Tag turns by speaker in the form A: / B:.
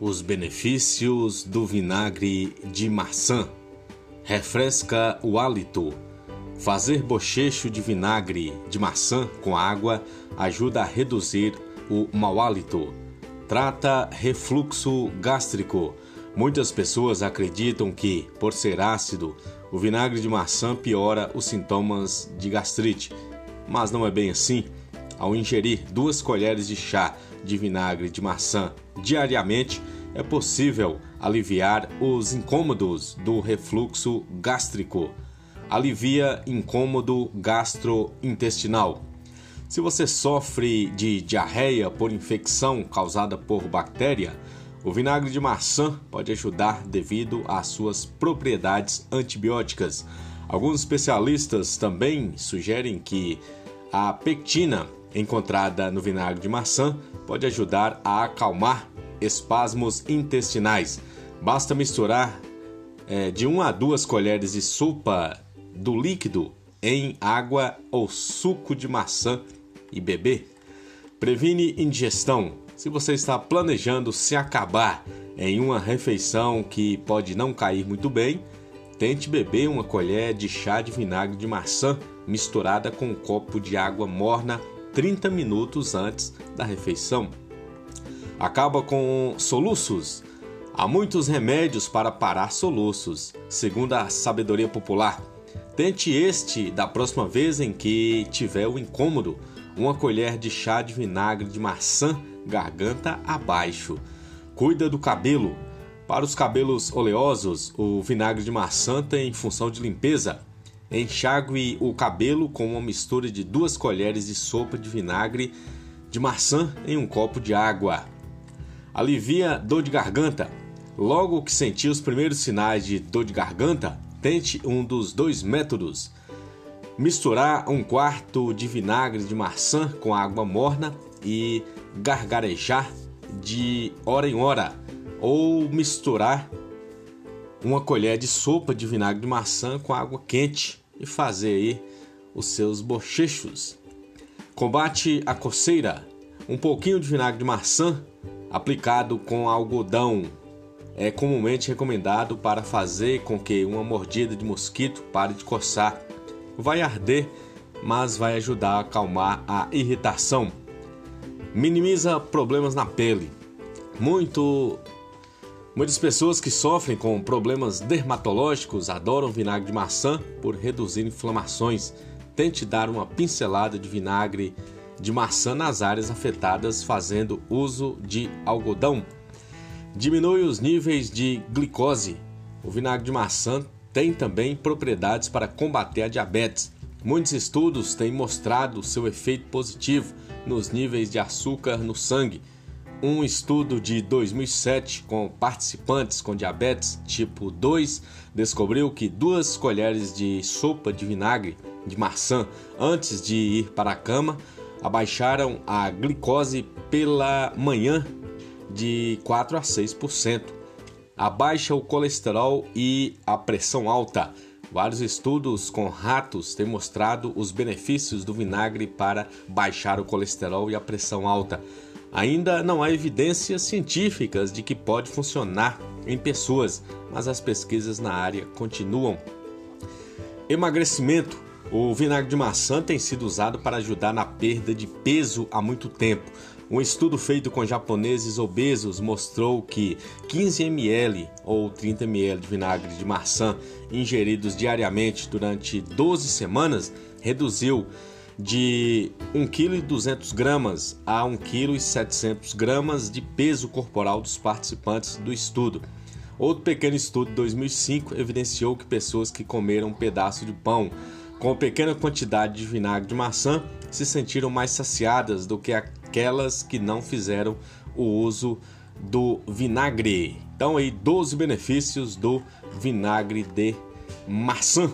A: Os benefícios do vinagre de maçã. Refresca o hálito. Fazer bochecho de vinagre de maçã com água ajuda a reduzir o mau hálito. Trata refluxo gástrico. Muitas pessoas acreditam que, por ser ácido, o vinagre de maçã piora os sintomas de gastrite. Mas não é bem assim. Ao ingerir duas colheres de chá de vinagre de maçã diariamente, é possível aliviar os incômodos do refluxo gástrico. Alivia incômodo gastrointestinal. Se você sofre de diarreia por infecção causada por bactéria, o vinagre de maçã pode ajudar devido às suas propriedades antibióticas. Alguns especialistas também sugerem que a pectina encontrada no vinagre de maçã pode ajudar a acalmar espasmos intestinais. Basta misturar é, de 1 a 2 colheres de sopa do líquido em água ou suco de maçã e beber. Previne indigestão. Se você está planejando se acabar em uma refeição que pode não cair muito bem, tente beber uma colher de chá de vinagre de maçã misturada com um copo de água morna 30 minutos antes da refeição. Acaba com soluços. Há muitos remédios para parar soluços, segundo a sabedoria popular. Tente este da próxima vez em que tiver o incômodo, uma colher de chá de vinagre de maçã, garganta abaixo. Cuida do cabelo. Para os cabelos oleosos, o vinagre de maçã tem função de limpeza. Enxague o cabelo com uma mistura de duas colheres de sopa de vinagre de maçã em um copo de água. Alivia dor de garganta. Logo que sentir os primeiros sinais de dor de garganta, tente um dos dois métodos. Misturar um quarto de vinagre de maçã com água morna e gargarejar de hora em hora, ou misturar uma colher de sopa de vinagre de maçã com água quente e fazer aí os seus bochechos. Combate a coceira. Um pouquinho de vinagre de maçã aplicado com algodão é comumente recomendado para fazer com que uma mordida de mosquito pare de coçar. Vai arder, mas vai ajudar a acalmar a irritação. Minimiza problemas na pele. Muito Muitas pessoas que sofrem com problemas dermatológicos adoram vinagre de maçã por reduzir inflamações. Tente dar uma pincelada de vinagre de maçã nas áreas afetadas fazendo uso de algodão. Diminui os níveis de glicose. O vinagre de maçã tem também propriedades para combater a diabetes. Muitos estudos têm mostrado seu efeito positivo nos níveis de açúcar no sangue um estudo de 2007 com participantes com diabetes tipo 2 descobriu que duas colheres de sopa de vinagre de maçã antes de ir para a cama abaixaram a glicose pela manhã de 4 a 6%. Abaixa o colesterol e a pressão alta. Vários estudos com ratos têm mostrado os benefícios do vinagre para baixar o colesterol e a pressão alta. Ainda não há evidências científicas de que pode funcionar em pessoas, mas as pesquisas na área continuam. Emagrecimento. O vinagre de maçã tem sido usado para ajudar na perda de peso há muito tempo. Um estudo feito com japoneses obesos mostrou que 15 ml ou 30 ml de vinagre de maçã ingeridos diariamente durante 12 semanas reduziu de 1,2 kg a 1,7 kg de peso corporal dos participantes do estudo. Outro pequeno estudo de 2005 evidenciou que pessoas que comeram um pedaço de pão com pequena quantidade de vinagre de maçã se sentiram mais saciadas do que aquelas que não fizeram o uso do vinagre. Então aí 12 benefícios do vinagre de maçã.